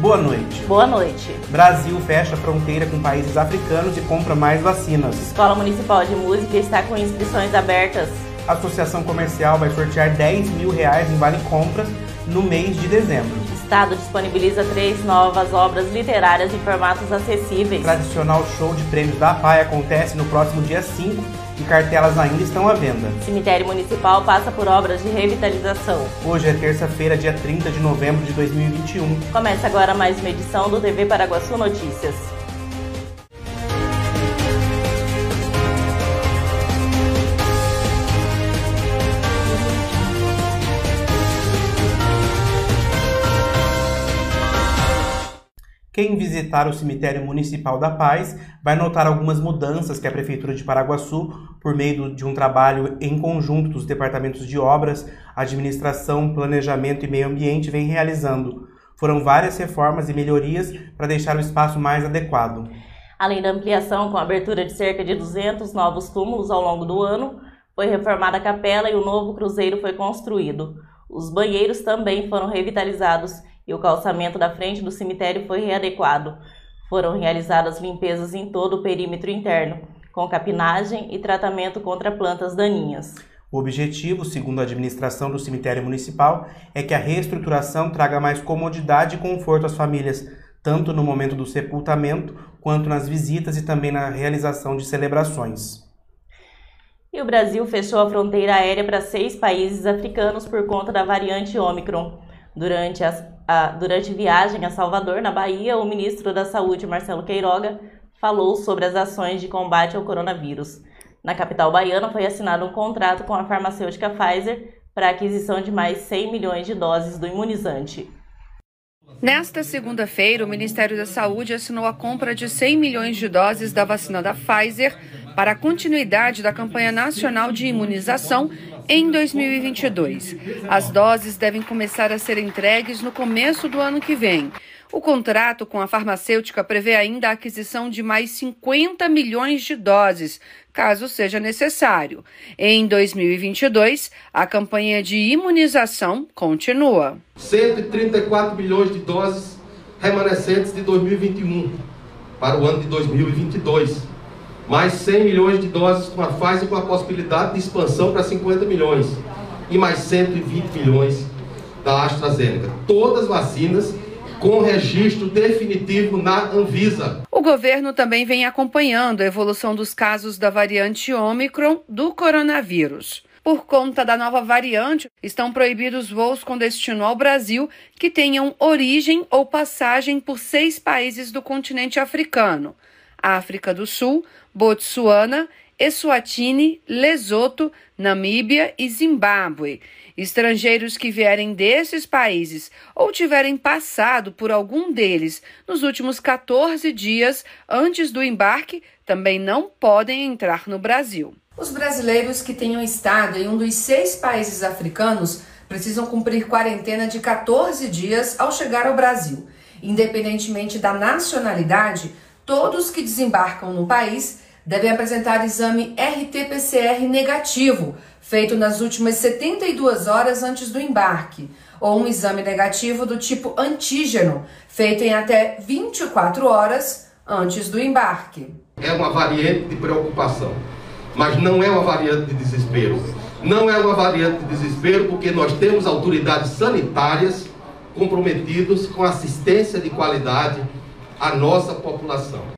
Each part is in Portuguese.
Boa noite. Boa noite. Brasil fecha fronteira com países africanos e compra mais vacinas. Escola Municipal de Música está com inscrições abertas. A Associação Comercial vai sortear 10 mil reais em vale compras no mês de dezembro. Estado disponibiliza três novas obras literárias em formatos acessíveis. O tradicional show de prêmios da PAI acontece no próximo dia 5 e cartelas ainda estão à venda. Cemitério Municipal passa por obras de revitalização. Hoje é terça-feira, dia 30 de novembro de 2021. Começa agora mais uma edição do TV Paraguaçu Notícias. Quem visitar o cemitério municipal da Paz vai notar algumas mudanças que a Prefeitura de Paraguaçu, por meio de um trabalho em conjunto dos departamentos de obras, administração, planejamento e meio ambiente, vem realizando. Foram várias reformas e melhorias para deixar o espaço mais adequado. Além da ampliação com a abertura de cerca de 200 novos túmulos ao longo do ano, foi reformada a capela e o novo cruzeiro foi construído. Os banheiros também foram revitalizados e o calçamento da frente do cemitério foi readequado. Foram realizadas limpezas em todo o perímetro interno, com capinagem e tratamento contra plantas daninhas. O objetivo, segundo a administração do cemitério municipal, é que a reestruturação traga mais comodidade e conforto às famílias, tanto no momento do sepultamento quanto nas visitas e também na realização de celebrações. E o Brasil fechou a fronteira aérea para seis países africanos por conta da variante Omicron. Durante as a, durante viagem a Salvador, na Bahia, o ministro da Saúde, Marcelo Queiroga, falou sobre as ações de combate ao coronavírus. Na capital baiana foi assinado um contrato com a farmacêutica Pfizer para a aquisição de mais 100 milhões de doses do imunizante. Nesta segunda-feira, o Ministério da Saúde assinou a compra de 100 milhões de doses da vacina da Pfizer para a continuidade da campanha nacional de imunização em 2022. As doses devem começar a ser entregues no começo do ano que vem. O contrato com a farmacêutica prevê ainda a aquisição de mais 50 milhões de doses, caso seja necessário. Em 2022, a campanha de imunização continua. 134 milhões de doses remanescentes de 2021 para o ano de 2022 mais 100 milhões de doses com a Pfizer com a possibilidade de expansão para 50 milhões e mais 120 milhões da AstraZeneca. Todas vacinas com registro definitivo na Anvisa. O governo também vem acompanhando a evolução dos casos da variante Omicron do coronavírus. Por conta da nova variante, estão proibidos voos com destino ao Brasil que tenham origem ou passagem por seis países do continente africano: África do Sul, Botsuana, Eswatini, Lesoto, Namíbia e Zimbábue. Estrangeiros que vierem desses países ou tiverem passado por algum deles nos últimos 14 dias antes do embarque também não podem entrar no Brasil. Os brasileiros que tenham estado em um dos seis países africanos precisam cumprir quarentena de 14 dias ao chegar ao Brasil. Independentemente da nacionalidade, todos que desembarcam no país devem apresentar exame RT-PCR negativo, feito nas últimas 72 horas antes do embarque, ou um exame negativo do tipo antígeno, feito em até 24 horas antes do embarque. É uma variante de preocupação, mas não é uma variante de desespero. Não é uma variante de desespero porque nós temos autoridades sanitárias comprometidas com assistência de qualidade à nossa população.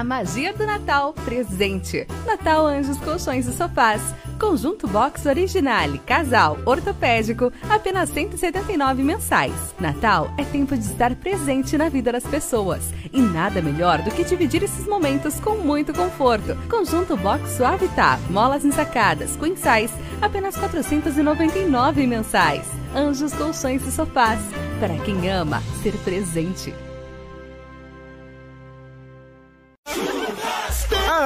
A magia do Natal presente. Natal Anjos Colchões e Sofás. Conjunto Box Originale, casal, ortopédico, apenas 179 mensais. Natal é tempo de estar presente na vida das pessoas. E nada melhor do que dividir esses momentos com muito conforto. Conjunto Box Suavitar, molas ensacadas, queen size, apenas 499 mensais. Anjos Colchões e Sofás. Para quem ama ser presente.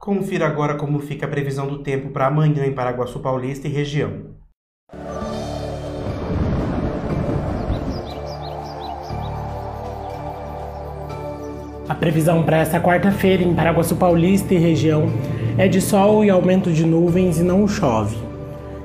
Confira agora como fica a previsão do tempo para amanhã em Paraguaçu Paulista e região. A previsão para esta quarta-feira em Paraguaçu Paulista e região é de sol e aumento de nuvens e não chove.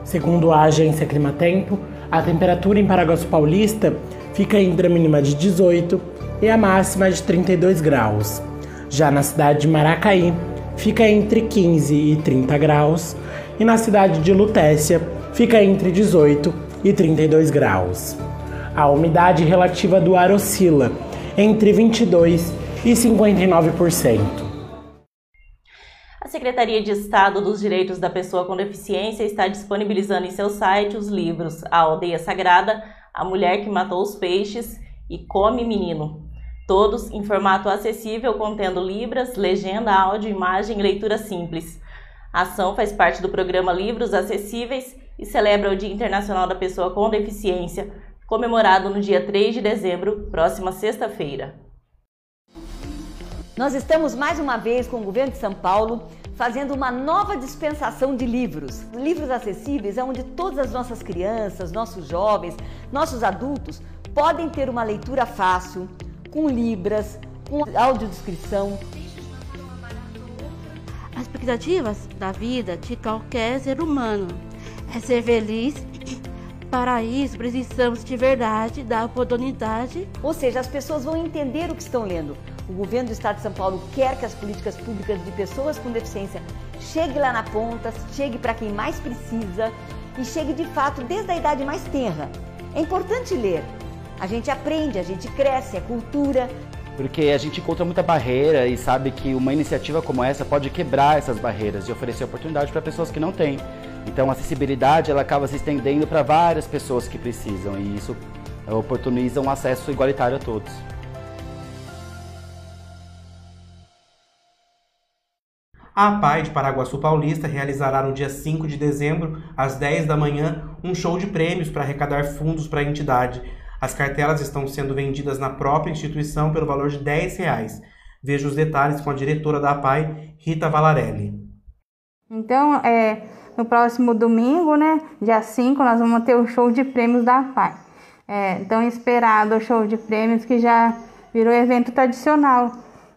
Segundo a agência Climatempo, a temperatura em Paraguaçu Paulista fica entre a mínima de 18 e a máxima de 32 graus. Já na cidade de Maracaí, fica entre 15 e 30 graus, e na cidade de Lutécia fica entre 18 e 32 graus. A umidade relativa do ar oscila entre 22 e 59%. A Secretaria de Estado dos Direitos da Pessoa com Deficiência está disponibilizando em seu site os livros A Aldeia Sagrada, A Mulher que Matou os Peixes e Come Menino, todos em formato acessível, contendo libras, legenda, áudio, imagem e leitura simples. A ação faz parte do programa Livros Acessíveis e celebra o Dia Internacional da Pessoa com Deficiência, comemorado no dia 3 de dezembro, próxima sexta-feira. Nós estamos mais uma vez com o governo de São Paulo fazendo uma nova dispensação de livros. Livros acessíveis é onde todas as nossas crianças, nossos jovens, nossos adultos podem ter uma leitura fácil, com libras, com audiodescrição. As expectativas da vida de qualquer ser humano é ser feliz. Para isso, precisamos de verdade, da oportunidade. Ou seja, as pessoas vão entender o que estão lendo. O governo do Estado de São Paulo quer que as políticas públicas de pessoas com deficiência chegue lá na ponta, chegue para quem mais precisa e chegue de fato desde a idade mais tenra. É importante ler. A gente aprende, a gente cresce, é cultura. Porque a gente encontra muita barreira e sabe que uma iniciativa como essa pode quebrar essas barreiras e oferecer oportunidade para pessoas que não têm. Então a acessibilidade ela acaba se estendendo para várias pessoas que precisam e isso oportuniza um acesso igualitário a todos. A APAI de Paraguaçu Paulista realizará no dia 5 de dezembro, às 10 da manhã, um show de prêmios para arrecadar fundos para a entidade. As cartelas estão sendo vendidas na própria instituição pelo valor de 10 reais. Veja os detalhes com a diretora da APAI, Rita Valarelli. Então, é, no próximo domingo, né, dia 5, nós vamos ter o show de prêmios da APAI. É, tão esperado o show de prêmios que já virou evento tradicional.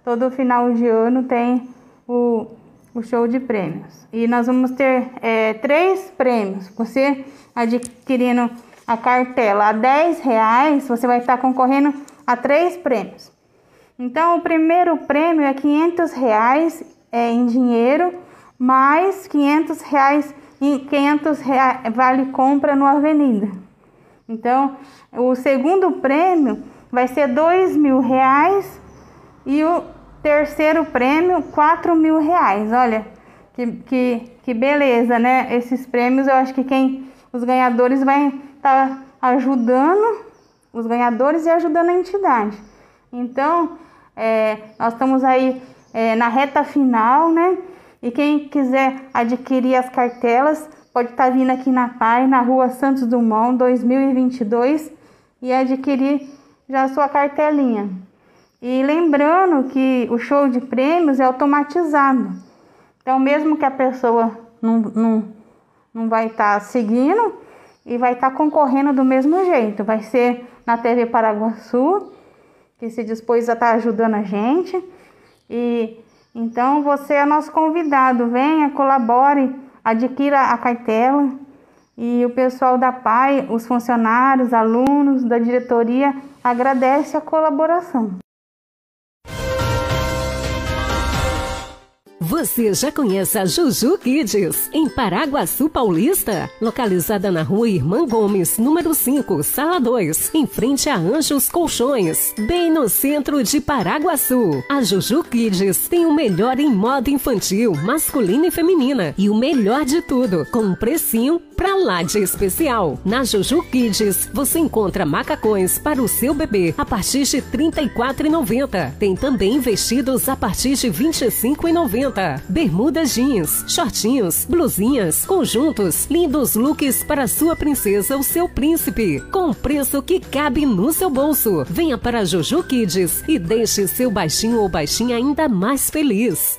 Todo final de ano tem o, o show de prêmios. E nós vamos ter é, três prêmios. Você adquirindo a cartela a 10 reais, você vai estar concorrendo a três prêmios. Então, o primeiro prêmio é 500 reais é, em dinheiro, mais 500 reais, 500 reais vale compra no Avenida. Então, o segundo prêmio vai ser dois mil reais e o terceiro prêmio quatro mil reais. Olha, que, que, que beleza, né? Esses prêmios, eu acho que quem os ganhadores vai estar tá ajudando os ganhadores e ajudando a entidade. Então, é, nós estamos aí é, na reta final, né? E quem quiser adquirir as cartelas, pode estar tá vindo aqui na PAI, na rua Santos Dumont, 2022, e adquirir já a sua cartelinha. E lembrando que o show de prêmios é automatizado. Então, mesmo que a pessoa não, não, não vai estar tá seguindo, e vai estar tá concorrendo do mesmo jeito. Vai ser na TV Paraguaçu, que se dispôs a estar tá ajudando a gente. E então você é nosso convidado, venha, colabore, adquira a cartela. E o pessoal da PAI, os funcionários, alunos da diretoria agradece a colaboração. Você já conhece a Juju Kids, em Paraguaçu Paulista? Localizada na rua Irmã Gomes, número 5, sala 2, em frente a Anjos Colchões, bem no centro de Paraguaçu. A Juju Kids tem o melhor em moda infantil, masculina e feminina. E o melhor de tudo, com um precinho pra lá de especial. Na Juju Kids, você encontra macacões para o seu bebê a partir de R$ 34,90. Tem também vestidos a partir de R$ 25,90 bermudas jeans, shortinhos, blusinhas, conjuntos, lindos looks para sua princesa ou seu príncipe, com preço que cabe no seu bolso. Venha para Juju Kids e deixe seu baixinho ou baixinha ainda mais feliz.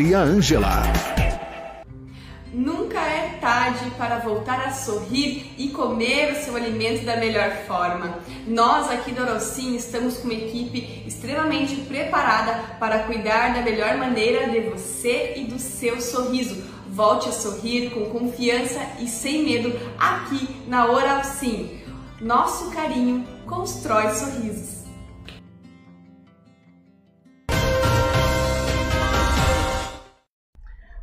Maria Ângela. Nunca é tarde para voltar a sorrir e comer o seu alimento da melhor forma. Nós aqui do Orocim estamos com uma equipe extremamente preparada para cuidar da melhor maneira de você e do seu sorriso. Volte a sorrir com confiança e sem medo aqui na Oral Sim. Nosso carinho constrói sorrisos.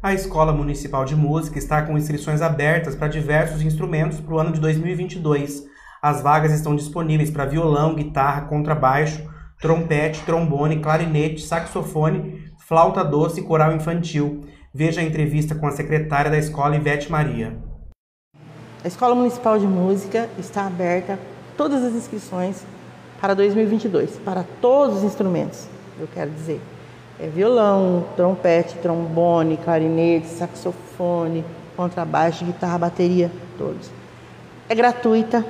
A Escola Municipal de Música está com inscrições abertas para diversos instrumentos para o ano de 2022. As vagas estão disponíveis para violão, guitarra, contrabaixo, trompete, trombone, clarinete, saxofone, flauta doce e coral infantil. Veja a entrevista com a secretária da escola, Ivete Maria. A Escola Municipal de Música está aberta todas as inscrições para 2022, para todos os instrumentos, eu quero dizer é violão, trompete, trombone, clarinete, saxofone, contrabaixo, guitarra, bateria, todos. É gratuita,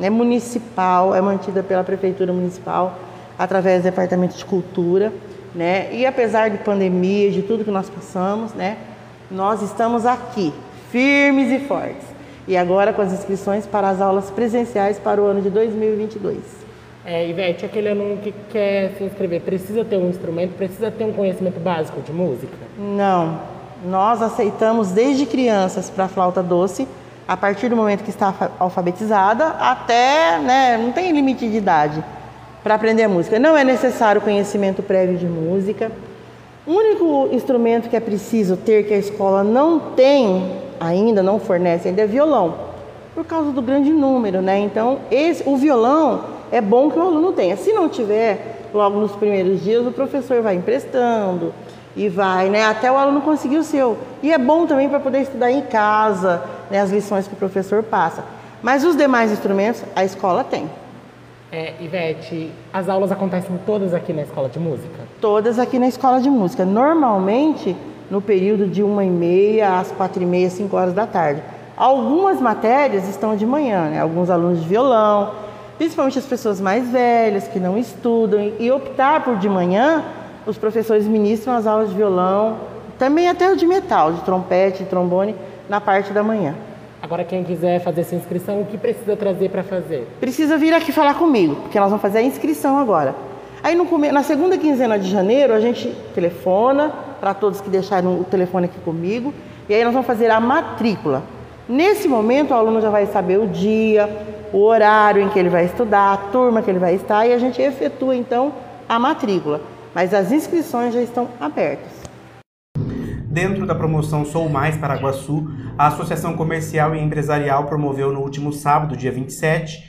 é municipal, é mantida pela prefeitura municipal através do departamento de cultura, né? E apesar de pandemia, de tudo que nós passamos, né? Nós estamos aqui, firmes e fortes. E agora com as inscrições para as aulas presenciais para o ano de 2022. É, Ivete, aquele aluno que quer se inscrever, precisa ter um instrumento, precisa ter um conhecimento básico de música? Não. Nós aceitamos desde crianças para flauta doce, a partir do momento que está alfabetizada, até, né, não tem limite de idade. para aprender música. Não é necessário conhecimento prévio de música. O único instrumento que é preciso ter que a escola não tem ainda, não fornece ainda, é violão, por causa do grande número, né? Então, esse, o violão é bom que o aluno tenha. Se não tiver, logo nos primeiros dias, o professor vai emprestando e vai, né, até o aluno conseguir o seu. E é bom também para poder estudar em casa, né, as lições que o professor passa. Mas os demais instrumentos a escola tem. É, Ivete, as aulas acontecem todas aqui na escola de música? Todas aqui na escola de música. Normalmente no período de uma e meia às quatro e meia, cinco horas da tarde. Algumas matérias estão de manhã, né? Alguns alunos de violão, principalmente as pessoas mais velhas que não estudam e optar por de manhã, os professores ministram as aulas de violão, também até o de metal, de trompete, de trombone, na parte da manhã. Agora, quem quiser fazer essa inscrição, o que precisa trazer para fazer? Precisa vir aqui falar comigo, porque nós vamos fazer a inscrição agora. Aí, no, na segunda quinzena de janeiro, a gente telefona para todos que deixaram o telefone aqui comigo, e aí nós vamos fazer a matrícula. Nesse momento, o aluno já vai saber o dia, o horário em que ele vai estudar, a turma que ele vai estar, e a gente efetua então a matrícula. Mas as inscrições já estão abertas. Dentro da promoção Sou Mais Paraguaçu, a Associação Comercial e Empresarial promoveu no último sábado, dia 27,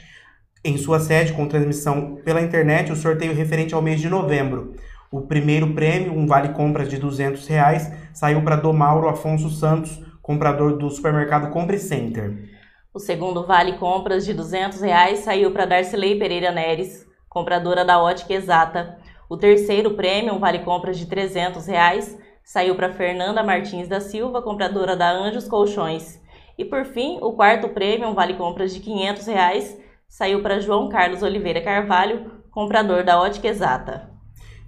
em sua sede com transmissão pela internet, o sorteio referente ao mês de novembro. O primeiro prêmio, um vale compras de 200 reais, saiu para Domauro Afonso Santos, comprador do supermercado Compre Center. O segundo vale compras de 200 reais saiu para Darcilei Pereira Neres, compradora da Ótica Exata. O terceiro prêmio, um vale compras de 300 reais, saiu para Fernanda Martins da Silva, compradora da Anjos Colchões. E por fim, o quarto prêmio, um vale compras de 500 reais, saiu para João Carlos Oliveira Carvalho, comprador da Ótica Exata.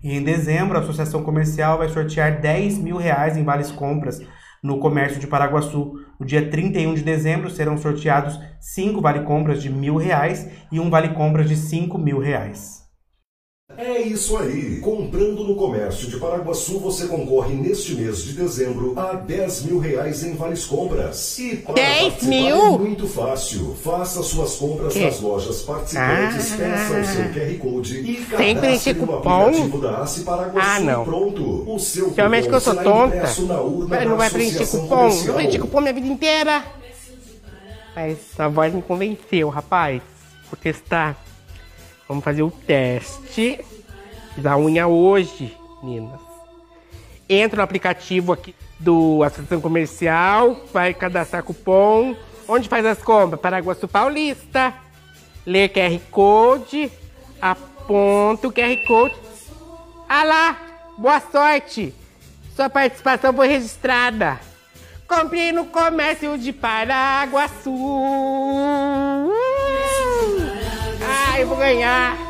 E em dezembro, a Associação Comercial vai sortear 10 mil reais em vales compras no comércio de Paraguaçu. No dia 31 de dezembro serão sorteados 5 vale compras de mil reais e um vale compras de 5 mil reais. É isso aí! Comprando no comércio de Paraguaçu, você concorre neste mês de dezembro a 10 mil reais em vales compras. E para 10 mil? é muito fácil. Faça suas compras Que? nas lojas participantes, Ah. peça o seu QR Code e cadastre cupom? aplicativo da ACE Paraguaçu. Ah, não. Pronto! O seu Realmente que eu sou tonta. urna não vai preencher cupom. Não preenchi cupom minha vida inteira. Mas a voz me convenceu, rapaz. Vou testar. Vamos fazer o teste da unha hoje, meninas. Entra no aplicativo aqui do Associação Comercial, vai cadastrar cupom. Onde faz as compras? Paraguaçu Paulista. Lê QR Code, aponta o QR Code. Ah lá, boa sorte! Sua participação foi registrada. Comprei no comércio de Paraguaçu. Uh! Ah, eu vou ganhar.